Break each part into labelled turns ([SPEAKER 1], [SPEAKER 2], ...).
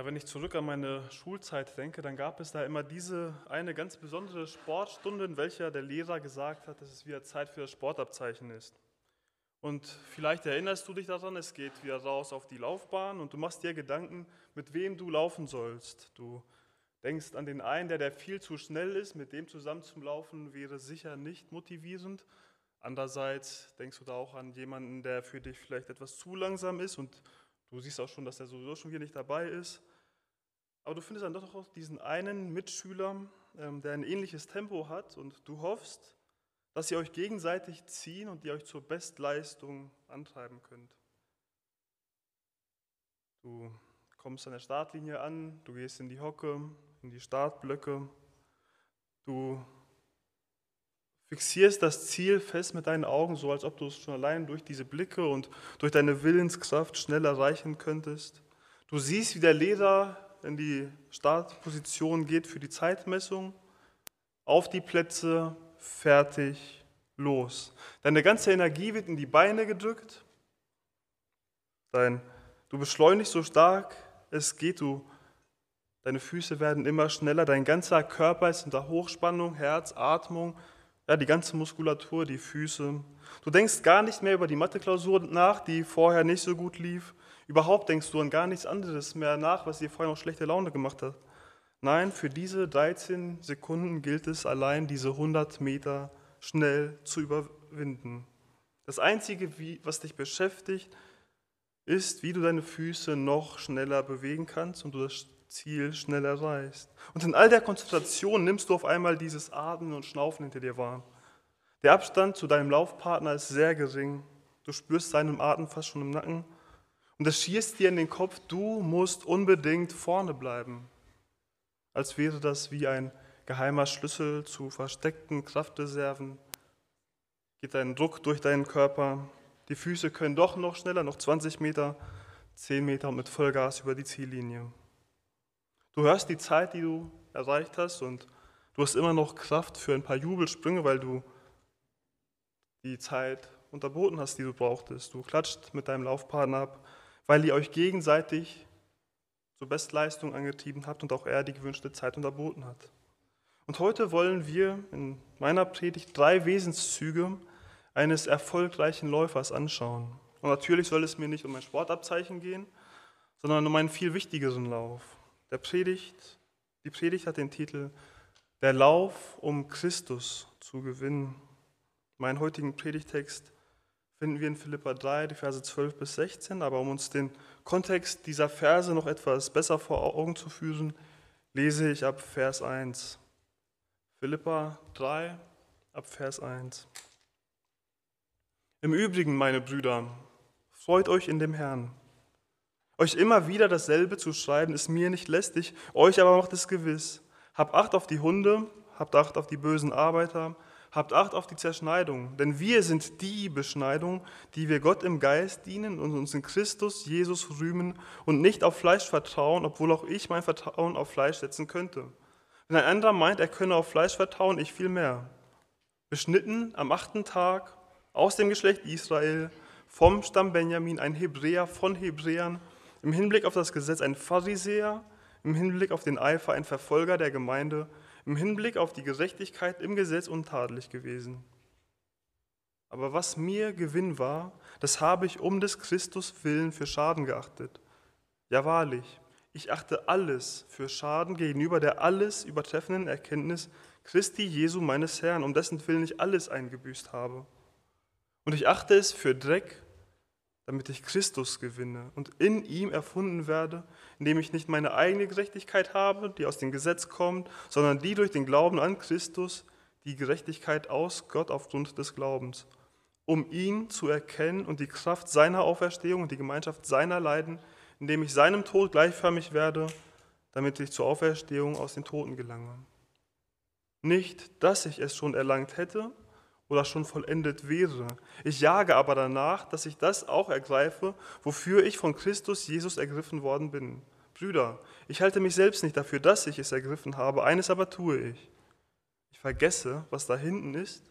[SPEAKER 1] Ja, wenn ich zurück an meine Schulzeit denke, dann gab es da immer diese eine ganz besondere Sportstunde, in welcher der Lehrer gesagt hat, dass es wieder Zeit für das Sportabzeichen ist. Und vielleicht erinnerst du dich daran, es geht wieder raus auf die Laufbahn und du machst dir Gedanken, mit wem du laufen sollst. Du denkst an den einen, der, der viel zu schnell ist, mit dem zusammen zum Laufen wäre sicher nicht motivierend. Andererseits denkst du da auch an jemanden, der für dich vielleicht etwas zu langsam ist und Du siehst auch schon, dass er sowieso schon hier nicht dabei ist. Aber du findest dann doch auch diesen einen Mitschüler, ähm, der ein ähnliches Tempo hat und du hoffst, dass ihr euch gegenseitig ziehen und ihr euch zur Bestleistung antreiben könnt. Du kommst an der Startlinie an, du gehst in die Hocke, in die Startblöcke, du fixierst das Ziel fest mit deinen Augen, so als ob du es schon allein durch diese Blicke und durch deine Willenskraft schnell erreichen könntest. Du siehst, wie der Lehrer in die Startposition geht für die Zeitmessung. Auf die Plätze, fertig, los. Deine ganze Energie wird in die Beine gedrückt. Dein, du beschleunigst so stark es geht, du, deine Füße werden immer schneller, dein ganzer Körper ist unter Hochspannung, Herz, Atmung, ja, die ganze Muskulatur, die Füße. Du denkst gar nicht mehr über die Mathe-Klausur nach, die vorher nicht so gut lief. Überhaupt denkst du an gar nichts anderes mehr nach, was dir vorher noch schlechte Laune gemacht hat. Nein, für diese 13 Sekunden gilt es allein, diese 100 Meter schnell zu überwinden. Das Einzige, was dich beschäftigt, ist, wie du deine Füße noch schneller bewegen kannst und du das Ziel schnell erreichst. Und in all der Konzentration nimmst du auf einmal dieses Atmen und Schnaufen hinter dir wahr. Der Abstand zu deinem Laufpartner ist sehr gering. Du spürst seinen Atem fast schon im Nacken. Und es schießt dir in den Kopf, du musst unbedingt vorne bleiben. Als wäre das wie ein geheimer Schlüssel zu versteckten Kraftreserven. Geht ein Druck durch deinen Körper. Die Füße können doch noch schneller, noch 20 Meter, 10 Meter mit Vollgas über die Ziellinie. Du hörst die Zeit, die du erreicht hast und du hast immer noch Kraft für ein paar Jubelsprünge, weil du die Zeit unterboten hast, die du brauchtest. Du klatscht mit deinem Laufpartner ab, weil ihr euch gegenseitig zur Bestleistung angetrieben habt und auch er die gewünschte Zeit unterboten hat. Und heute wollen wir in meiner Predigt drei Wesenszüge eines erfolgreichen Läufers anschauen. Und natürlich soll es mir nicht um ein Sportabzeichen gehen, sondern um einen viel wichtigeren Lauf. Der Predigt, die Predigt hat den Titel Der Lauf, um Christus zu gewinnen. Meinen heutigen Predigtext finden wir in Philippa 3, die Verse 12 bis 16. Aber um uns den Kontext dieser Verse noch etwas besser vor Augen zu führen, lese ich ab Vers 1. Philippa 3, ab Vers 1. Im Übrigen, meine Brüder, freut euch in dem Herrn. Euch immer wieder dasselbe zu schreiben, ist mir nicht lästig, euch aber macht es gewiss. Habt Acht auf die Hunde, habt Acht auf die bösen Arbeiter, habt Acht auf die Zerschneidung, denn wir sind die Beschneidung, die wir Gott im Geist dienen und uns in Christus Jesus rühmen und nicht auf Fleisch vertrauen, obwohl auch ich mein Vertrauen auf Fleisch setzen könnte. Wenn ein anderer meint, er könne auf Fleisch vertrauen, ich viel mehr. Beschnitten am achten Tag aus dem Geschlecht Israel, vom Stamm Benjamin, ein Hebräer von Hebräern, im Hinblick auf das Gesetz ein Pharisäer, im Hinblick auf den Eifer ein Verfolger der Gemeinde, im Hinblick auf die Gerechtigkeit im Gesetz untadelig gewesen. Aber was mir Gewinn war, das habe ich um des Christus willen für Schaden geachtet. Ja wahrlich, ich achte alles für Schaden gegenüber der alles übertreffenden Erkenntnis Christi Jesu meines Herrn, um dessen Willen ich alles eingebüßt habe. Und ich achte es für Dreck, damit ich Christus gewinne und in ihm erfunden werde, indem ich nicht meine eigene Gerechtigkeit habe, die aus dem Gesetz kommt, sondern die durch den Glauben an Christus, die Gerechtigkeit aus Gott aufgrund des Glaubens, um ihn zu erkennen und die Kraft seiner Auferstehung und die Gemeinschaft seiner Leiden, indem ich seinem Tod gleichförmig werde, damit ich zur Auferstehung aus den Toten gelange. Nicht, dass ich es schon erlangt hätte, oder schon vollendet wäre. Ich jage aber danach, dass ich das auch ergreife, wofür ich von Christus Jesus ergriffen worden bin. Brüder, ich halte mich selbst nicht dafür, dass ich es ergriffen habe, eines aber tue ich. Ich vergesse, was da hinten ist,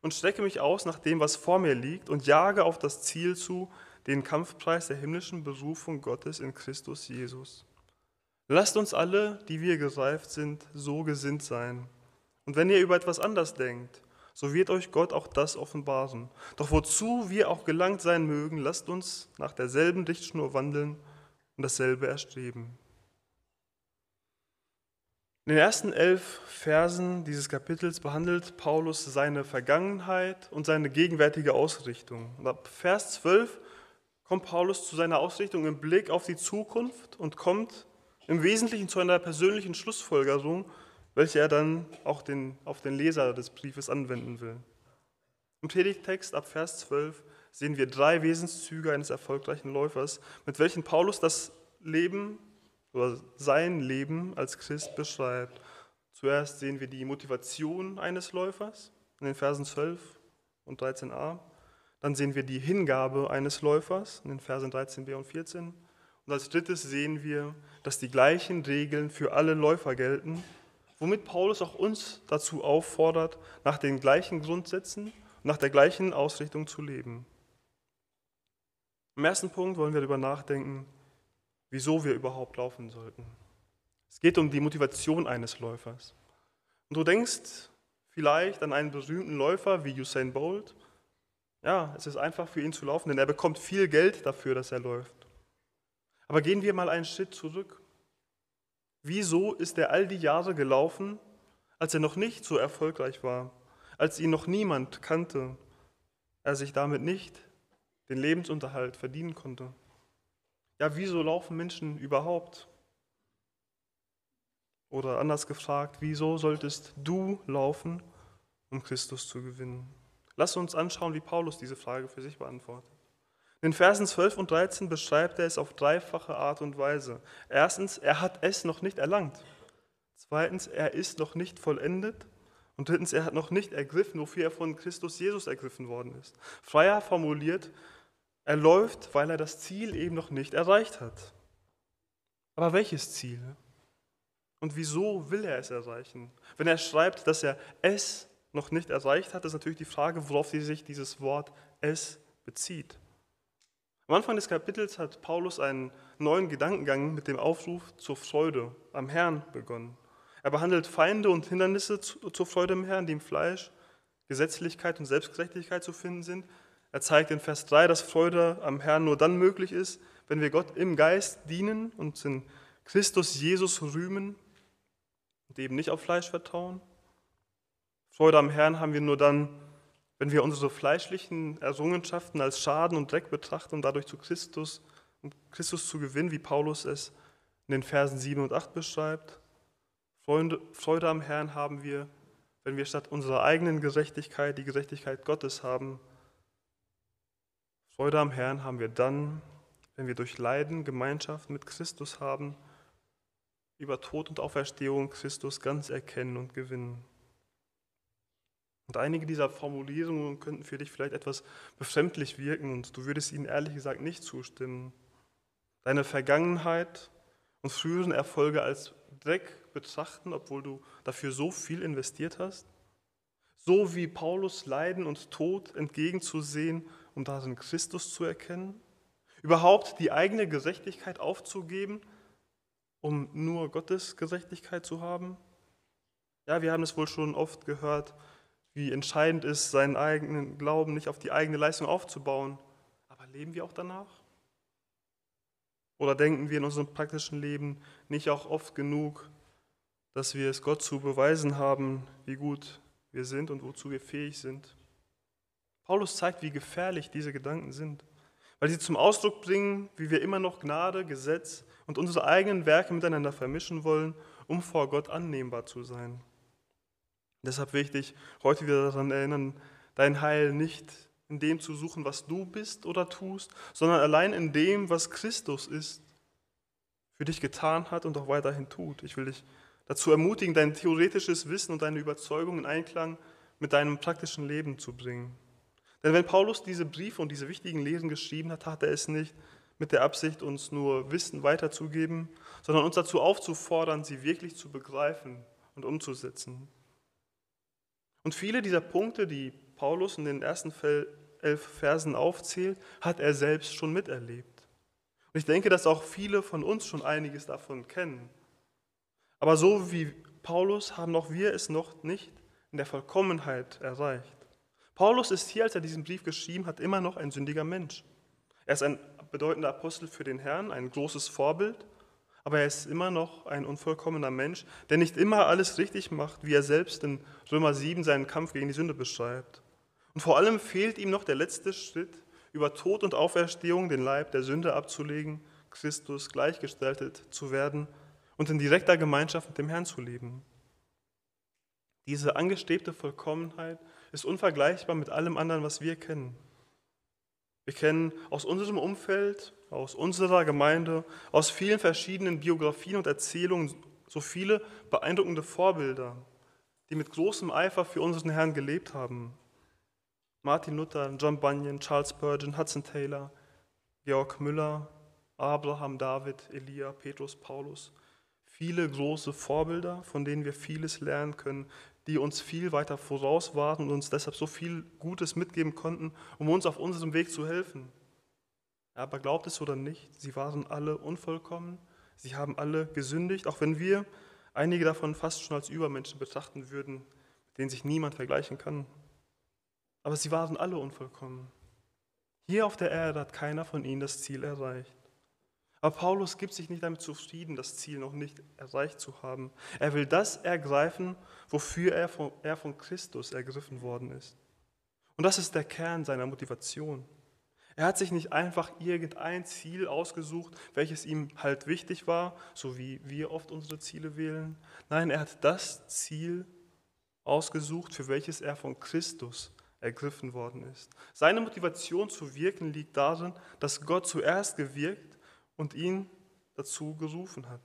[SPEAKER 1] und strecke mich aus nach dem, was vor mir liegt, und jage auf das Ziel zu, den Kampfpreis der himmlischen Berufung Gottes in Christus Jesus. Lasst uns alle, die wir gereift sind, so gesinnt sein. Und wenn ihr über etwas anders denkt, so wird euch Gott auch das offenbaren. Doch wozu wir auch gelangt sein mögen, lasst uns nach derselben Richtschnur wandeln und dasselbe erstreben. In den ersten elf Versen dieses Kapitels behandelt Paulus seine Vergangenheit und seine gegenwärtige Ausrichtung. Und ab Vers 12 kommt Paulus zu seiner Ausrichtung im Blick auf die Zukunft und kommt im Wesentlichen zu einer persönlichen Schlussfolgerung, welche er dann auch den, auf den Leser des Briefes anwenden will. Im Predigtext ab Vers 12 sehen wir drei Wesenszüge eines erfolgreichen Läufers, mit welchen Paulus das Leben oder sein Leben als Christ beschreibt. Zuerst sehen wir die Motivation eines Läufers in den Versen 12 und 13a. Dann sehen wir die Hingabe eines Läufers in den Versen 13b und 14. Und als drittes sehen wir, dass die gleichen Regeln für alle Läufer gelten, womit Paulus auch uns dazu auffordert, nach den gleichen Grundsätzen und nach der gleichen Ausrichtung zu leben. Im ersten Punkt wollen wir darüber nachdenken, wieso wir überhaupt laufen sollten. Es geht um die Motivation eines Läufers. Und du denkst vielleicht an einen berühmten Läufer wie Usain Bolt. Ja, es ist einfach für ihn zu laufen, denn er bekommt viel Geld dafür, dass er läuft. Aber gehen wir mal einen Schritt zurück. Wieso ist er all die Jahre gelaufen, als er noch nicht so erfolgreich war, als ihn noch niemand kannte, er sich damit nicht den Lebensunterhalt verdienen konnte? Ja, wieso laufen Menschen überhaupt? Oder anders gefragt, wieso solltest du laufen, um Christus zu gewinnen? Lass uns anschauen, wie Paulus diese Frage für sich beantwortet. In Versen 12 und 13 beschreibt er es auf dreifache Art und Weise. Erstens, er hat es noch nicht erlangt. Zweitens, er ist noch nicht vollendet. Und drittens, er hat noch nicht ergriffen, wofür er von Christus Jesus ergriffen worden ist. Freier formuliert, er läuft, weil er das Ziel eben noch nicht erreicht hat. Aber welches Ziel? Und wieso will er es erreichen? Wenn er schreibt, dass er es noch nicht erreicht hat, ist natürlich die Frage, worauf sich dieses Wort es bezieht. Am Anfang des Kapitels hat Paulus einen neuen Gedankengang mit dem Aufruf zur Freude am Herrn begonnen. Er behandelt Feinde und Hindernisse zur Freude am Herrn, die im Fleisch, Gesetzlichkeit und Selbstgerechtigkeit zu finden sind. Er zeigt in Vers 3, dass Freude am Herrn nur dann möglich ist, wenn wir Gott im Geist dienen und in Christus Jesus rühmen und eben nicht auf Fleisch vertrauen. Freude am Herrn haben wir nur dann, wenn wir unsere fleischlichen Errungenschaften als Schaden und Dreck betrachten, um dadurch zu Christus, um Christus zu gewinnen, wie Paulus es in den Versen 7 und 8 beschreibt. Freude, Freude am Herrn haben wir, wenn wir statt unserer eigenen Gerechtigkeit die Gerechtigkeit Gottes haben. Freude am Herrn haben wir dann, wenn wir durch Leiden Gemeinschaft mit Christus haben, über Tod und Auferstehung Christus ganz erkennen und gewinnen. Und einige dieser Formulierungen könnten für dich vielleicht etwas befremdlich wirken und du würdest ihnen ehrlich gesagt nicht zustimmen. Deine Vergangenheit und früheren Erfolge als Dreck betrachten, obwohl du dafür so viel investiert hast. So wie Paulus Leiden und Tod entgegenzusehen, um darin Christus zu erkennen. Überhaupt die eigene Gerechtigkeit aufzugeben, um nur Gottes Gerechtigkeit zu haben. Ja, wir haben es wohl schon oft gehört, wie entscheidend ist, seinen eigenen Glauben nicht auf die eigene Leistung aufzubauen. Aber leben wir auch danach? Oder denken wir in unserem praktischen Leben nicht auch oft genug, dass wir es Gott zu beweisen haben, wie gut wir sind und wozu wir fähig sind? Paulus zeigt, wie gefährlich diese Gedanken sind, weil sie zum Ausdruck bringen, wie wir immer noch Gnade, Gesetz und unsere eigenen Werke miteinander vermischen wollen, um vor Gott annehmbar zu sein. Deshalb will ich dich heute wieder daran erinnern, dein Heil nicht in dem zu suchen, was du bist oder tust, sondern allein in dem, was Christus ist, für dich getan hat und auch weiterhin tut. Ich will dich dazu ermutigen, dein theoretisches Wissen und deine Überzeugung in Einklang mit deinem praktischen Leben zu bringen. Denn wenn Paulus diese Briefe und diese wichtigen Lehren geschrieben hat, hat er es nicht mit der Absicht, uns nur Wissen weiterzugeben, sondern uns dazu aufzufordern, sie wirklich zu begreifen und umzusetzen. Und viele dieser Punkte, die Paulus in den ersten elf Versen aufzählt, hat er selbst schon miterlebt. Und ich denke, dass auch viele von uns schon einiges davon kennen. Aber so wie Paulus haben auch wir es noch nicht in der Vollkommenheit erreicht. Paulus ist hier, als er diesen Brief geschrieben hat, immer noch ein sündiger Mensch. Er ist ein bedeutender Apostel für den Herrn, ein großes Vorbild, aber er ist immer noch ein unvollkommener Mensch, der nicht immer alles richtig macht, wie er selbst in Römer 7 seinen Kampf gegen die Sünde beschreibt. Und vor allem fehlt ihm noch der letzte Schritt, über Tod und Auferstehung den Leib der Sünde abzulegen, Christus gleichgestaltet zu werden und in direkter Gemeinschaft mit dem Herrn zu leben. Diese angestrebte Vollkommenheit ist unvergleichbar mit allem anderen, was wir kennen. Wir kennen aus unserem Umfeld, aus unserer Gemeinde, aus vielen verschiedenen Biografien und Erzählungen so viele beeindruckende Vorbilder, die mit großem Eifer für unseren Herrn gelebt haben. Martin Luther, John Bunyan, Charles Spurgeon, Hudson Taylor, Georg Müller, Abraham, David, Elia, Petrus, Paulus. Viele große Vorbilder, von denen wir vieles lernen können, die uns viel weiter voraus waren und uns deshalb so viel Gutes mitgeben konnten, um uns auf unserem Weg zu helfen. Aber glaubt es oder nicht, sie waren alle unvollkommen, sie haben alle gesündigt, auch wenn wir einige davon fast schon als Übermenschen betrachten würden, mit denen sich niemand vergleichen kann. Aber sie waren alle unvollkommen. Hier auf der Erde hat keiner von ihnen das Ziel erreicht. Aber Paulus gibt sich nicht damit zufrieden, das Ziel noch nicht erreicht zu haben. Er will das ergreifen, wofür er von, er von Christus ergriffen worden ist. Und das ist der Kern seiner Motivation. Er hat sich nicht einfach irgendein Ziel ausgesucht, welches ihm halt wichtig war, so wie wir oft unsere Ziele wählen. Nein, er hat das Ziel ausgesucht, für welches er von Christus ergriffen worden ist. Seine Motivation zu wirken liegt darin, dass Gott zuerst gewirkt und ihn dazu gerufen hat.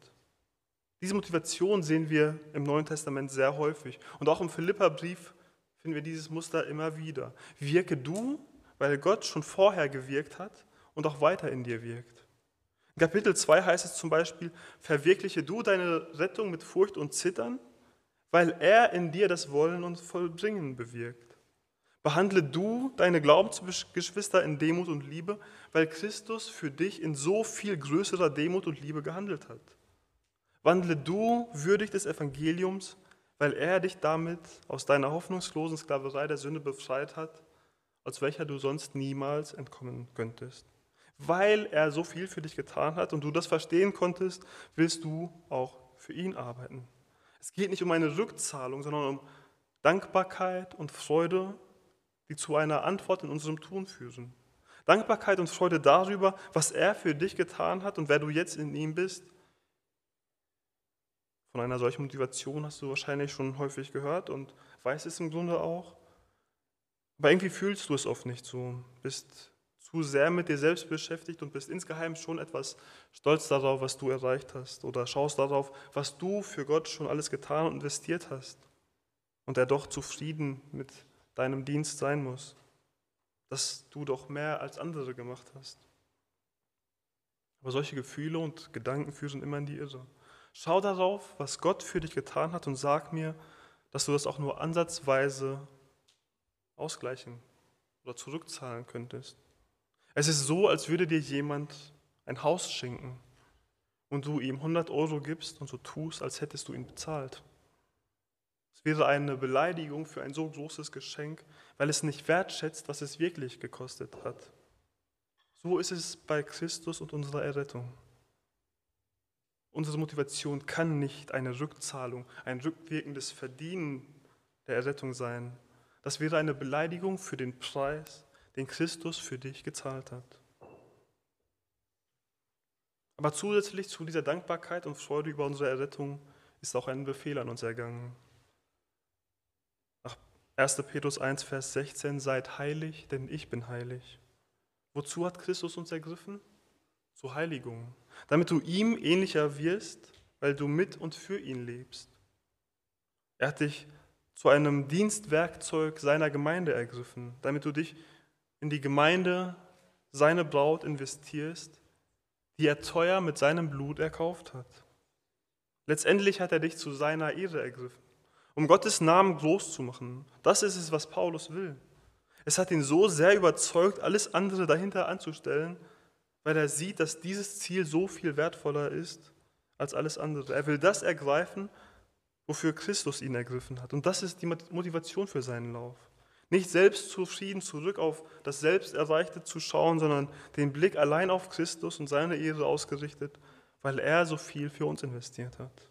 [SPEAKER 1] Diese Motivation sehen wir im Neuen Testament sehr häufig. Und auch im Philipperbrief finden wir dieses Muster immer wieder. Wirke du, weil Gott schon vorher gewirkt hat und auch weiter in dir wirkt. In Kapitel 2 heißt es zum Beispiel, verwirkliche du deine Rettung mit Furcht und Zittern, weil er in dir das Wollen und Vollbringen bewirkt. Behandle du deine Glaubensgeschwister in Demut und Liebe, weil Christus für dich in so viel größerer Demut und Liebe gehandelt hat. Wandle du würdig des Evangeliums, weil er dich damit aus deiner hoffnungslosen Sklaverei der Sünde befreit hat, als welcher du sonst niemals entkommen könntest. Weil er so viel für dich getan hat und du das verstehen konntest, willst du auch für ihn arbeiten. Es geht nicht um eine Rückzahlung, sondern um Dankbarkeit und Freude die zu einer Antwort in unserem Tun führen. Dankbarkeit und Freude darüber, was er für dich getan hat und wer du jetzt in ihm bist. Von einer solchen Motivation hast du wahrscheinlich schon häufig gehört und weißt es im Grunde auch. Aber irgendwie fühlst du es oft nicht so. Bist zu sehr mit dir selbst beschäftigt und bist insgeheim schon etwas stolz darauf, was du erreicht hast. Oder schaust darauf, was du für Gott schon alles getan und investiert hast. Und er doch zufrieden mit deinem Dienst sein muss, dass du doch mehr als andere gemacht hast. Aber solche Gefühle und Gedanken führen immer in die Irre. Schau darauf, was Gott für dich getan hat und sag mir, dass du das auch nur ansatzweise ausgleichen oder zurückzahlen könntest. Es ist so, als würde dir jemand ein Haus schenken und du ihm 100 Euro gibst und so tust, als hättest du ihn bezahlt wäre eine Beleidigung für ein so großes Geschenk, weil es nicht wertschätzt, was es wirklich gekostet hat. So ist es bei Christus und unserer Errettung. Unsere Motivation kann nicht eine Rückzahlung, ein rückwirkendes Verdienen der Errettung sein. Das wäre eine Beleidigung für den Preis, den Christus für dich gezahlt hat. Aber zusätzlich zu dieser Dankbarkeit und Freude über unsere Errettung ist auch ein Befehl an uns ergangen. 1. Petrus 1, Vers 16, seid heilig, denn ich bin heilig. Wozu hat Christus uns ergriffen? Zur Heiligung, damit du ihm ähnlicher wirst, weil du mit und für ihn lebst. Er hat dich zu einem Dienstwerkzeug seiner Gemeinde ergriffen, damit du dich in die Gemeinde, seine Braut investierst, die er teuer mit seinem Blut erkauft hat. Letztendlich hat er dich zu seiner Ehre ergriffen um Gottes Namen groß zu machen. Das ist es, was Paulus will. Es hat ihn so sehr überzeugt, alles andere dahinter anzustellen, weil er sieht, dass dieses Ziel so viel wertvoller ist als alles andere. Er will das ergreifen, wofür Christus ihn ergriffen hat. Und das ist die Motivation für seinen Lauf. Nicht selbst zufrieden zurück auf das Selbsterreichte zu schauen, sondern den Blick allein auf Christus und seine Ehre ausgerichtet, weil er so viel für uns investiert hat.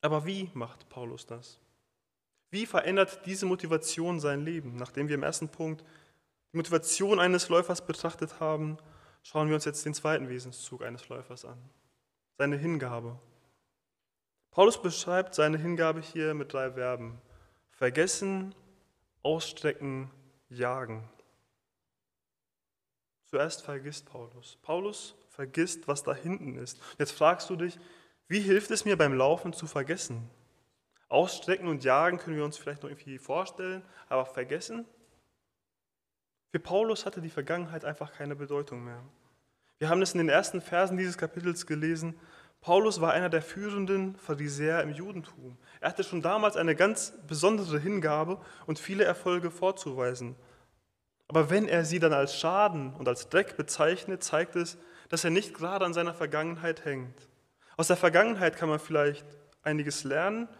[SPEAKER 1] Aber wie macht Paulus das? Wie verändert diese Motivation sein Leben? Nachdem wir im ersten Punkt die Motivation eines Läufers betrachtet haben, schauen wir uns jetzt den zweiten Wesenszug eines Läufers an. Seine Hingabe. Paulus beschreibt seine Hingabe hier mit drei Verben. Vergessen, ausstrecken, jagen. Zuerst vergisst Paulus. Paulus vergisst, was da hinten ist. Jetzt fragst du dich, wie hilft es mir beim Laufen zu vergessen? Ausstrecken und jagen können wir uns vielleicht noch irgendwie vorstellen, aber vergessen? Für Paulus hatte die Vergangenheit einfach keine Bedeutung mehr. Wir haben es in den ersten Versen dieses Kapitels gelesen. Paulus war einer der führenden Pharisäer im Judentum. Er hatte schon damals eine ganz besondere Hingabe und viele Erfolge vorzuweisen. Aber wenn er sie dann als Schaden und als Dreck bezeichnet, zeigt es, dass er nicht gerade an seiner Vergangenheit hängt. Aus der Vergangenheit kann man vielleicht einiges lernen,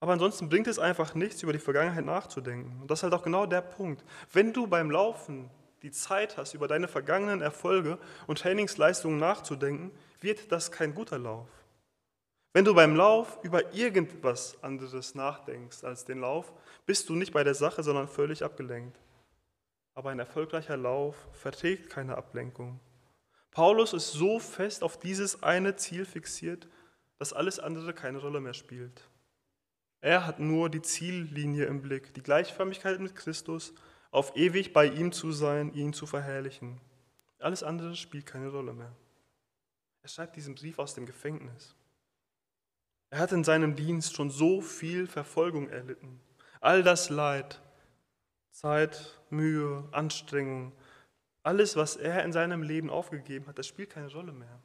[SPEAKER 1] aber ansonsten bringt es einfach nichts, über die Vergangenheit nachzudenken. Und das ist halt auch genau der Punkt. Wenn du beim Laufen die Zeit hast, über deine vergangenen Erfolge und Trainingsleistungen nachzudenken, wird das kein guter Lauf. Wenn du beim Lauf über irgendwas anderes nachdenkst als den Lauf, bist du nicht bei der Sache, sondern völlig abgelenkt. Aber ein erfolgreicher Lauf verträgt keine Ablenkung. Paulus ist so fest auf dieses eine Ziel fixiert, dass alles andere keine Rolle mehr spielt. Er hat nur die Ziellinie im Blick, die Gleichförmigkeit mit Christus, auf ewig bei ihm zu sein, ihn zu verherrlichen. Alles andere spielt keine Rolle mehr. Er schreibt diesen Brief aus dem Gefängnis. Er hat in seinem Dienst schon so viel Verfolgung erlitten. All das Leid, Zeit, Mühe, Anstrengung, alles, was er in seinem Leben aufgegeben hat, das spielt keine Rolle mehr.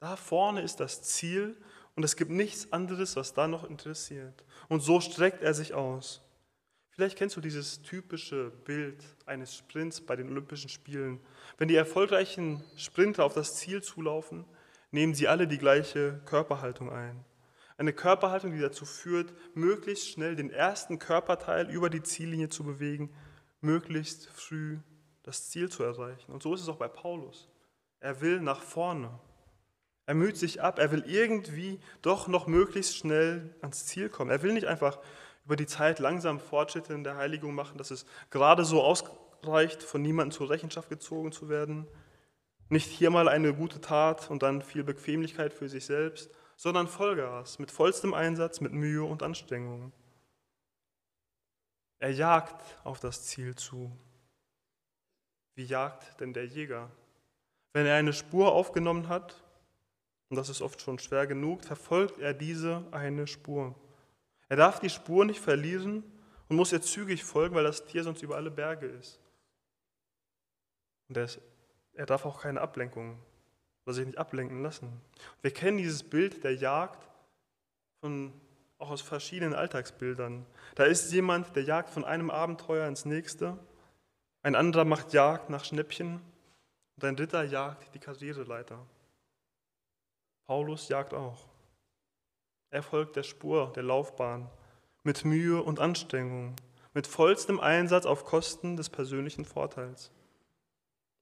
[SPEAKER 1] Da vorne ist das Ziel und es gibt nichts anderes, was da noch interessiert. Und so streckt er sich aus. Vielleicht kennst du dieses typische Bild eines Sprints bei den Olympischen Spielen. Wenn die erfolgreichen Sprinter auf das Ziel zulaufen, nehmen sie alle die gleiche Körperhaltung ein. Eine Körperhaltung, die dazu führt, möglichst schnell den ersten Körperteil über die Ziellinie zu bewegen, möglichst früh das Ziel zu erreichen. Und so ist es auch bei Paulus. Er will nach vorne. Er müht sich ab, er will irgendwie doch noch möglichst schnell ans Ziel kommen. Er will nicht einfach über die Zeit langsam Fortschritte in der Heiligung machen, dass es gerade so ausreicht, von niemandem zur Rechenschaft gezogen zu werden. Nicht hier mal eine gute Tat und dann viel Bequemlichkeit für sich selbst, sondern Vollgas, mit vollstem Einsatz, mit Mühe und Anstrengung. Er jagt auf das Ziel zu. Wie jagt denn der Jäger? Wenn er eine Spur aufgenommen hat, und das ist oft schon schwer genug, verfolgt er diese eine Spur. Er darf die Spur nicht verlieren und muss ihr zügig folgen, weil das Tier sonst über alle Berge ist. Und er, ist, er darf auch keine Ablenkung oder sich nicht ablenken lassen. Wir kennen dieses Bild der Jagd von, auch aus verschiedenen Alltagsbildern. Da ist jemand, der jagt von einem Abenteuer ins nächste, ein anderer macht Jagd nach Schnäppchen und ein dritter jagt die Karriereleiter. Paulus jagt auch. Er folgt der Spur, der Laufbahn, mit Mühe und Anstrengung, mit vollstem Einsatz auf Kosten des persönlichen Vorteils.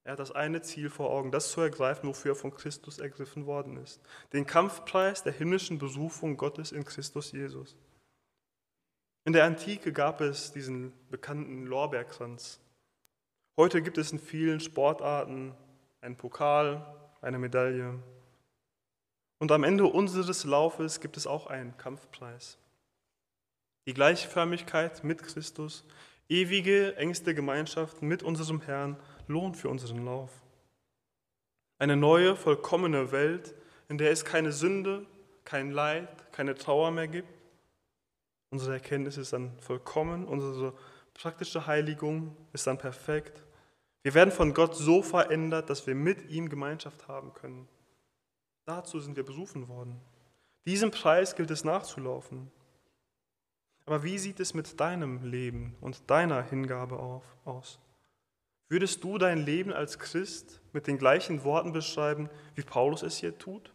[SPEAKER 1] Er hat das eine Ziel vor Augen, das zu ergreifen, wofür er von Christus ergriffen worden ist. Den Kampfpreis der himmlischen Berufung Gottes in Christus Jesus. In der Antike gab es diesen bekannten Lorbeerkranz. Heute gibt es in vielen Sportarten einen Pokal, eine Medaille. Und am Ende unseres Laufes gibt es auch einen Kampfpreis. Die Gleichförmigkeit mit Christus, ewige, engste Gemeinschaft mit unserem Herrn lohnt für unseren Lauf. Eine neue, vollkommene Welt, in der es keine Sünde, kein Leid, keine Trauer mehr gibt. Unsere Erkenntnis ist dann vollkommen, unsere praktische Heiligung ist dann perfekt. Wir werden von Gott so verändert, dass wir mit ihm Gemeinschaft haben können. Dazu sind wir berufen worden. Diesem Preis gilt es nachzulaufen. Aber wie sieht es mit deinem Leben und deiner Hingabe auf, aus? Würdest du dein Leben als Christ mit den gleichen Worten beschreiben, wie Paulus es hier tut?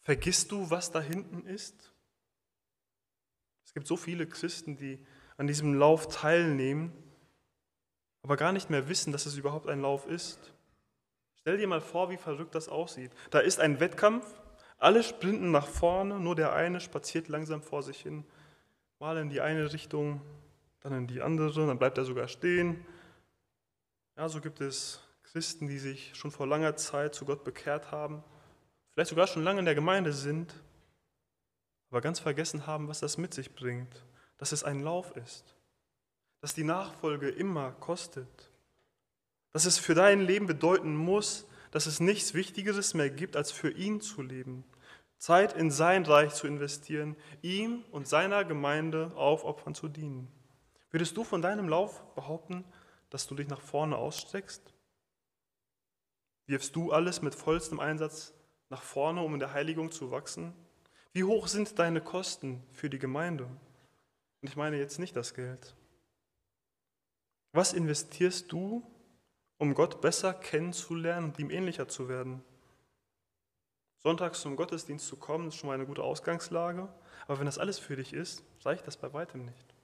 [SPEAKER 1] Vergisst du, was da hinten ist? Es gibt so viele Christen, die an diesem Lauf teilnehmen, aber gar nicht mehr wissen, dass es überhaupt ein Lauf ist. Stell dir mal vor, wie verrückt das aussieht. Da ist ein Wettkampf, alle sprinten nach vorne, nur der eine spaziert langsam vor sich hin, mal in die eine Richtung, dann in die andere, dann bleibt er sogar stehen. Ja, so gibt es Christen, die sich schon vor langer Zeit zu Gott bekehrt haben, vielleicht sogar schon lange in der Gemeinde sind, aber ganz vergessen haben, was das mit sich bringt, dass es ein Lauf ist, dass die Nachfolge immer kostet, dass es für dein Leben bedeuten muss, dass es nichts Wichtigeres mehr gibt, als für ihn zu leben, Zeit in sein Reich zu investieren, ihm und seiner Gemeinde aufopfern zu dienen. Würdest du von deinem Lauf behaupten, dass du dich nach vorne ausstreckst? Wirfst du alles mit vollstem Einsatz nach vorne, um in der Heiligung zu wachsen? Wie hoch sind deine Kosten für die Gemeinde? Und ich meine jetzt nicht das Geld. Was investierst du, um Gott besser kennenzulernen und ihm ähnlicher zu werden? Sonntags zum Gottesdienst zu kommen, ist schon mal eine gute Ausgangslage. Aber wenn das alles für dich ist, reicht das bei weitem nicht.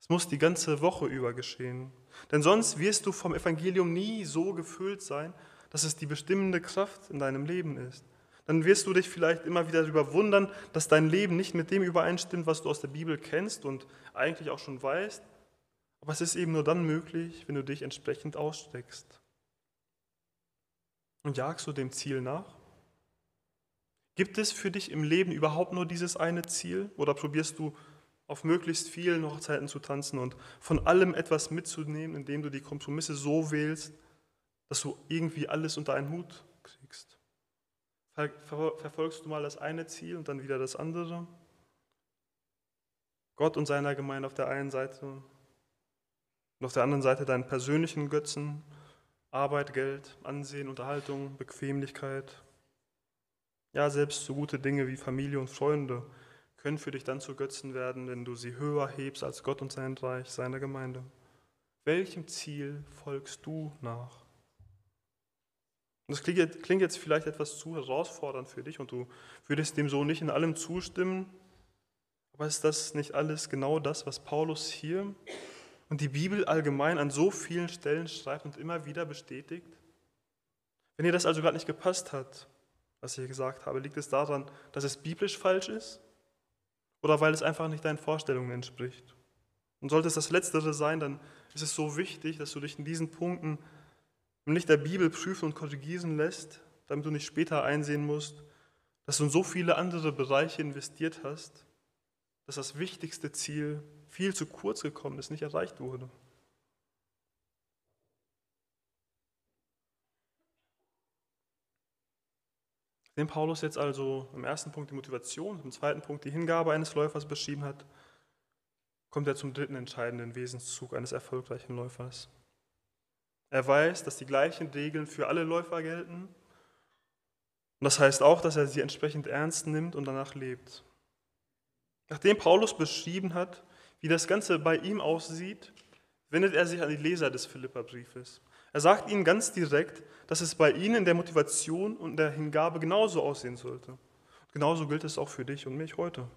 [SPEAKER 1] Es muss die ganze Woche über geschehen. Denn sonst wirst du vom Evangelium nie so gefüllt sein, dass es die bestimmende Kraft in deinem Leben ist. Dann wirst du dich vielleicht immer wieder darüber wundern, dass dein Leben nicht mit dem übereinstimmt, was du aus der Bibel kennst und eigentlich auch schon weißt. Aber es ist eben nur dann möglich, wenn du dich entsprechend ausstreckst. Und jagst du dem Ziel nach? Gibt es für dich im Leben überhaupt nur dieses eine Ziel? Oder probierst du auf möglichst vielen Hochzeiten zu tanzen und von allem etwas mitzunehmen, indem du die Kompromisse so wählst, dass du irgendwie alles unter einen Hut? Verfolgst du mal das eine Ziel und dann wieder das andere? Gott und seiner Gemeinde auf der einen Seite und auf der anderen Seite deinen persönlichen Götzen, Arbeit, Geld, Ansehen, Unterhaltung, Bequemlichkeit. Ja, selbst so gute Dinge wie Familie und Freunde können für dich dann zu Götzen werden, wenn du sie höher hebst als Gott und sein Reich, seine Gemeinde. Welchem Ziel folgst du nach? Und das klingt jetzt vielleicht etwas zu herausfordernd für dich und du würdest dem so nicht in allem zustimmen. Aber ist das nicht alles genau das, was Paulus hier und die Bibel allgemein an so vielen Stellen schreibt und immer wieder bestätigt? Wenn dir das also gerade nicht gepasst hat, was ich gesagt habe, liegt es daran, dass es biblisch falsch ist oder weil es einfach nicht deinen Vorstellungen entspricht? Und sollte es das Letztere sein, dann ist es so wichtig, dass du dich in diesen Punkten im Licht der Bibel prüfen und korrigieren lässt, damit du nicht später einsehen musst, dass du in so viele andere Bereiche investiert hast, dass das wichtigste Ziel viel zu kurz gekommen ist, nicht erreicht wurde. Wenn Paulus jetzt also im ersten Punkt die Motivation, im zweiten Punkt die Hingabe eines Läufers beschrieben hat, kommt er zum dritten entscheidenden Wesenszug eines erfolgreichen Läufers. Er weiß, dass die gleichen Regeln für alle Läufer gelten. Und das heißt auch, dass er sie entsprechend ernst nimmt und danach lebt. Nachdem Paulus beschrieben hat, wie das Ganze bei ihm aussieht, wendet er sich an die Leser des Philipperbriefes. Er sagt ihnen ganz direkt, dass es bei ihnen in der Motivation und der Hingabe genauso aussehen sollte. Und genauso gilt es auch für dich und mich heute.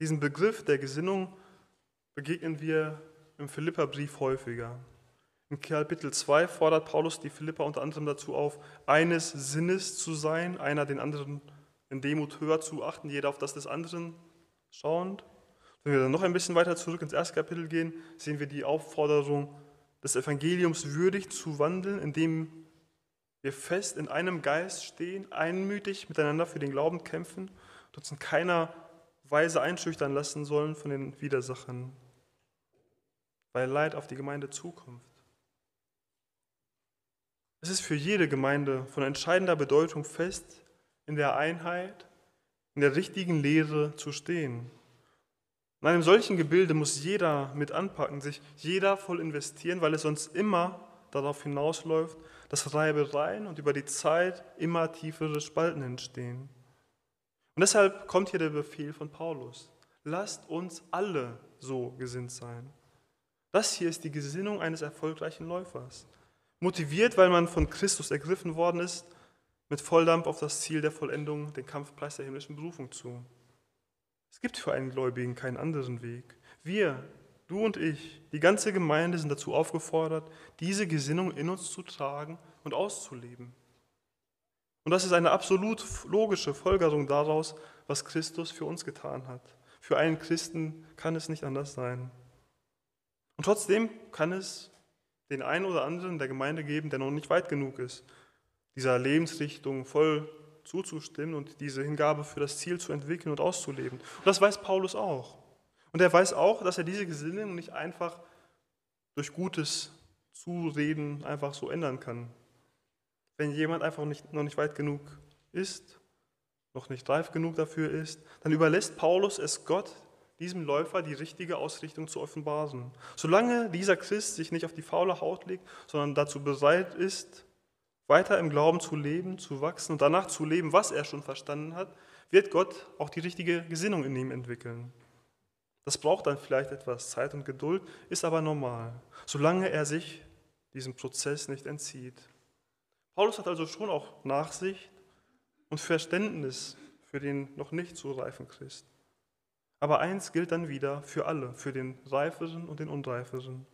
[SPEAKER 1] Diesen Begriff der Gesinnung begegnen wir im Philipperbrief häufiger. In Kapitel 2 fordert Paulus die Philipper unter anderem dazu auf, eines Sinnes zu sein, einer den anderen in Demut höher zu achten, jeder auf das des anderen schauend. Wenn wir dann noch ein bisschen weiter zurück ins erste Kapitel gehen, sehen wir die Aufforderung, des Evangeliums würdig zu wandeln, indem wir fest in einem Geist stehen, einmütig miteinander für den Glauben kämpfen und uns in keiner Weise einschüchtern lassen sollen von den Widersachern, weil Leid auf die Gemeinde zukommt. Es ist für jede Gemeinde von entscheidender Bedeutung fest, in der Einheit, in der richtigen Lehre zu stehen. In einem solchen Gebilde muss jeder mit anpacken, sich jeder voll investieren, weil es sonst immer darauf hinausläuft, dass Reibereien und über die Zeit immer tiefere Spalten entstehen. Und deshalb kommt hier der Befehl von Paulus. Lasst uns alle so gesinnt sein. Das hier ist die Gesinnung eines erfolgreichen Läufers. Motiviert, weil man von Christus ergriffen worden ist, mit Volldampf auf das Ziel der Vollendung, den Kampfpreis der himmlischen Berufung zu. Es gibt für einen Gläubigen keinen anderen Weg. Wir, du und ich, die ganze Gemeinde sind dazu aufgefordert, diese Gesinnung in uns zu tragen und auszuleben. Und das ist eine absolut logische Folgerung daraus, was Christus für uns getan hat. Für einen Christen kann es nicht anders sein. Und trotzdem kann es den einen oder anderen der Gemeinde geben, der noch nicht weit genug ist, dieser Lebensrichtung voll zuzustimmen und diese Hingabe für das Ziel zu entwickeln und auszuleben. Und das weiß Paulus auch. Und er weiß auch, dass er diese Gesinnung nicht einfach durch gutes Zureden einfach so ändern kann. Wenn jemand einfach nicht, noch nicht weit genug ist, noch nicht reif genug dafür ist, dann überlässt Paulus es Gott, diesem Läufer die richtige Ausrichtung zu offenbaren. Solange dieser Christ sich nicht auf die faule Haut legt, sondern dazu bereit ist, weiter im Glauben zu leben, zu wachsen und danach zu leben, was er schon verstanden hat, wird Gott auch die richtige Gesinnung in ihm entwickeln. Das braucht dann vielleicht etwas Zeit und Geduld, ist aber normal, solange er sich diesem Prozess nicht entzieht. Paulus hat also schon auch Nachsicht und Verständnis für den noch nicht so reifen Christ. Aber eins gilt dann wieder für alle, für den Reiferen und den Unreiferen.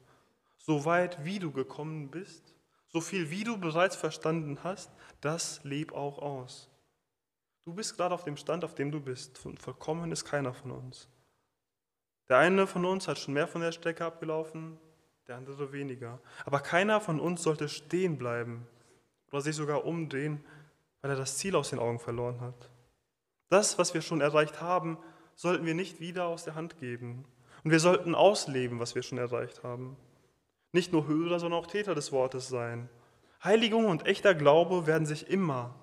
[SPEAKER 1] So weit wie du gekommen bist, so viel wie du bereits verstanden hast, das leb auch aus. Du bist gerade auf dem Stand, auf dem du bist. Vollkommen ist keiner von uns. Der eine von uns hat schon mehr von der Strecke abgelaufen, der andere weniger. Aber keiner von uns sollte stehen bleiben oder sich sogar umdrehen, weil er das Ziel aus den Augen verloren hat. Das, was wir schon erreicht haben, sollten wir nicht wieder aus der Hand geben. Und wir sollten ausleben, was wir schon erreicht haben. Nicht nur Hörer, sondern auch Täter des Wortes sein. Heiligung und echter Glaube werden sich immer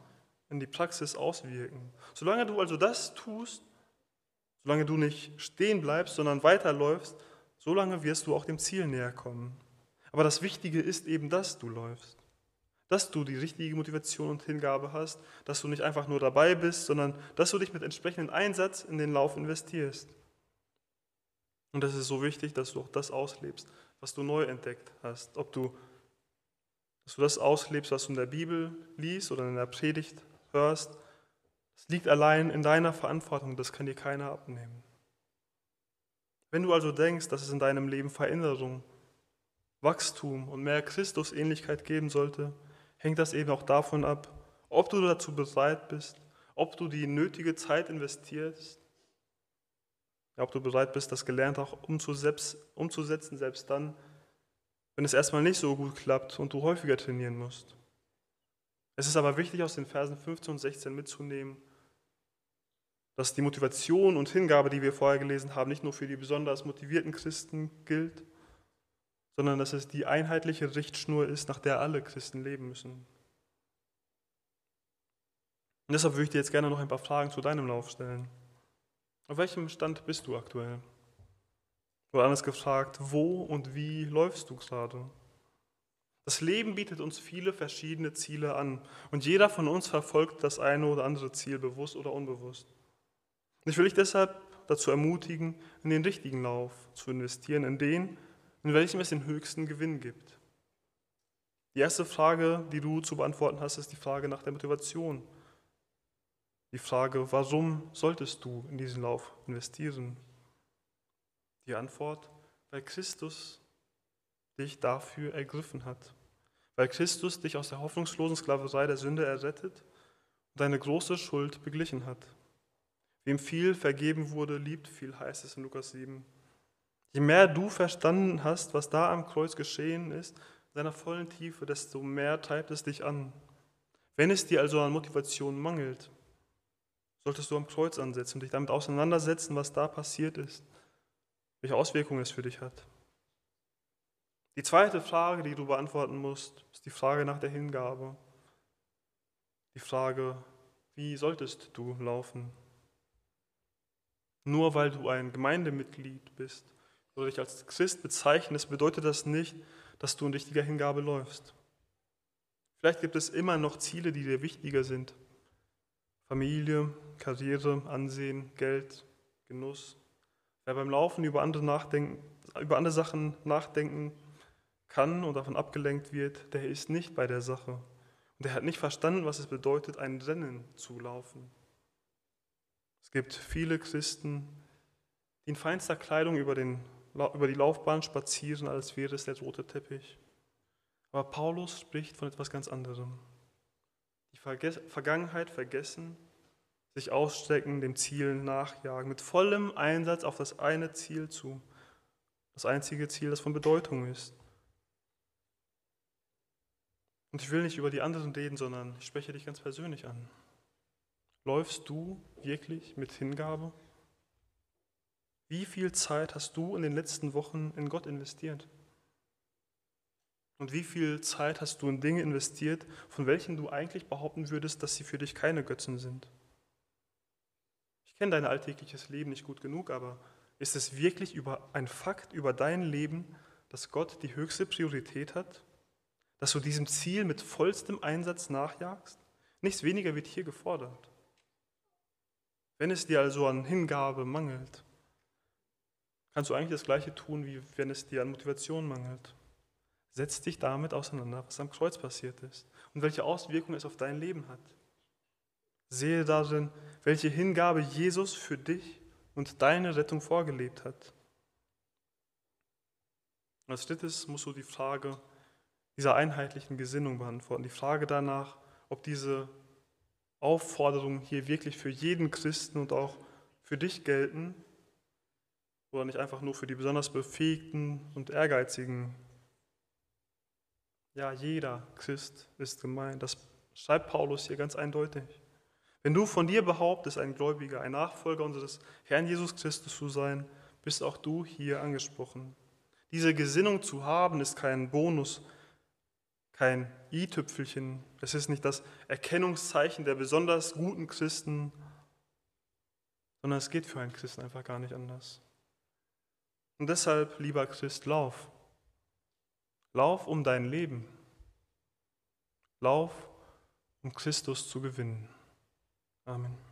[SPEAKER 1] in die Praxis auswirken. Solange du also das tust, solange du nicht stehen bleibst, sondern weiterläufst, solange wirst du auch dem Ziel näher kommen. Aber das Wichtige ist eben, dass du läufst dass du die richtige Motivation und Hingabe hast, dass du nicht einfach nur dabei bist, sondern dass du dich mit entsprechendem Einsatz in den Lauf investierst. Und das ist so wichtig, dass du auch das auslebst, was du neu entdeckt hast. Ob du, dass du das auslebst, was du in der Bibel liest oder in der Predigt hörst, das liegt allein in deiner Verantwortung, das kann dir keiner abnehmen. Wenn du also denkst, dass es in deinem Leben Veränderung, Wachstum und mehr Christusähnlichkeit geben sollte, hängt das eben auch davon ab, ob du dazu bereit bist, ob du die nötige Zeit investierst, ob du bereit bist, das Gelernte auch umzusetzen, selbst dann, wenn es erstmal nicht so gut klappt und du häufiger trainieren musst. Es ist aber wichtig, aus den Versen 15 und 16 mitzunehmen, dass die Motivation und Hingabe, die wir vorher gelesen haben, nicht nur für die besonders motivierten Christen gilt, sondern dass es die einheitliche Richtschnur ist, nach der alle Christen leben müssen. Und deshalb würde ich dir jetzt gerne noch ein paar Fragen zu deinem Lauf stellen. Auf welchem Stand bist du aktuell? Oder anders gefragt, wo und wie läufst du gerade? Das Leben bietet uns viele verschiedene Ziele an und jeder von uns verfolgt das eine oder andere Ziel, bewusst oder unbewusst. Ich will dich deshalb dazu ermutigen, in den richtigen Lauf zu investieren, in den, in welchem es den höchsten Gewinn gibt. Die erste Frage, die du zu beantworten hast, ist die Frage nach der Motivation. Die Frage, warum solltest du in diesen Lauf investieren? Die Antwort, weil Christus dich dafür ergriffen hat. Weil Christus dich aus der hoffnungslosen Sklaverei der Sünde errettet und deine große Schuld beglichen hat. Wem viel vergeben wurde, liebt viel, heißt es in Lukas 7. Je mehr du verstanden hast, was da am Kreuz geschehen ist, in seiner vollen Tiefe, desto mehr treibt es dich an. Wenn es dir also an Motivation mangelt, solltest du am Kreuz ansetzen und dich damit auseinandersetzen, was da passiert ist, welche Auswirkungen es für dich hat. Die zweite Frage, die du beantworten musst, ist die Frage nach der Hingabe. Die Frage, wie solltest du laufen? Nur weil du ein Gemeindemitglied bist oder dich als Christ bezeichnest, bedeutet das nicht, dass du in richtiger Hingabe läufst. Vielleicht gibt es immer noch Ziele, die dir wichtiger sind. Familie, Karriere, Ansehen, Geld, Genuss, Wer beim Laufen über andere, nachdenken, über andere Sachen nachdenken kann und davon abgelenkt wird, der ist nicht bei der Sache. Und der hat nicht verstanden, was es bedeutet, ein Rennen zu laufen. Es gibt viele Christen, die in feinster Kleidung über, den, über die Laufbahn spazieren, als wäre es der rote Teppich. Aber Paulus spricht von etwas ganz anderem. Die Vergangenheit vergessen, sich ausstrecken, dem Ziel nachjagen, mit vollem Einsatz auf das eine Ziel zu, das einzige Ziel, das von Bedeutung ist. Und ich will nicht über die anderen reden, sondern ich spreche dich ganz persönlich an. Läufst du wirklich mit Hingabe? Wie viel Zeit hast du in den letzten Wochen in Gott investiert? Und wie viel Zeit hast du in Dinge investiert, von welchen du eigentlich behaupten würdest, dass sie für dich keine Götzen sind? Ich kenne dein alltägliches Leben nicht gut genug, aber ist es wirklich über ein Fakt über dein Leben, dass Gott die höchste Priorität hat? Dass du diesem Ziel mit vollstem Einsatz nachjagst? Nichts weniger wird hier gefordert. Wenn es dir also an Hingabe mangelt, kannst du eigentlich das Gleiche tun, wie wenn es dir an Motivation mangelt. Setz dich damit auseinander, was am Kreuz passiert ist und welche Auswirkungen es auf dein Leben hat. Sehe darin, welche Hingabe Jesus für dich und deine Rettung vorgelebt hat. Als drittes musst du die Frage dieser einheitlichen Gesinnung beantworten. Die Frage danach, ob diese Aufforderungen hier wirklich für jeden Christen und auch für dich gelten oder nicht einfach nur für die besonders befähigten und ehrgeizigen. Ja, jeder Christ ist gemeint. Das schreibt Paulus hier ganz eindeutig. Wenn du von dir behauptest, ein Gläubiger, ein Nachfolger unseres Herrn Jesus Christus zu sein, bist auch du hier angesprochen. Diese Gesinnung zu haben, ist kein Bonus, kein i-Tüpfelchen. Es ist nicht das Erkennungszeichen der besonders guten Christen, sondern es geht für einen Christen einfach gar nicht anders. Und deshalb, lieber Christ, lauf. Lauf um dein Leben. Lauf, um Christus zu gewinnen. Amen.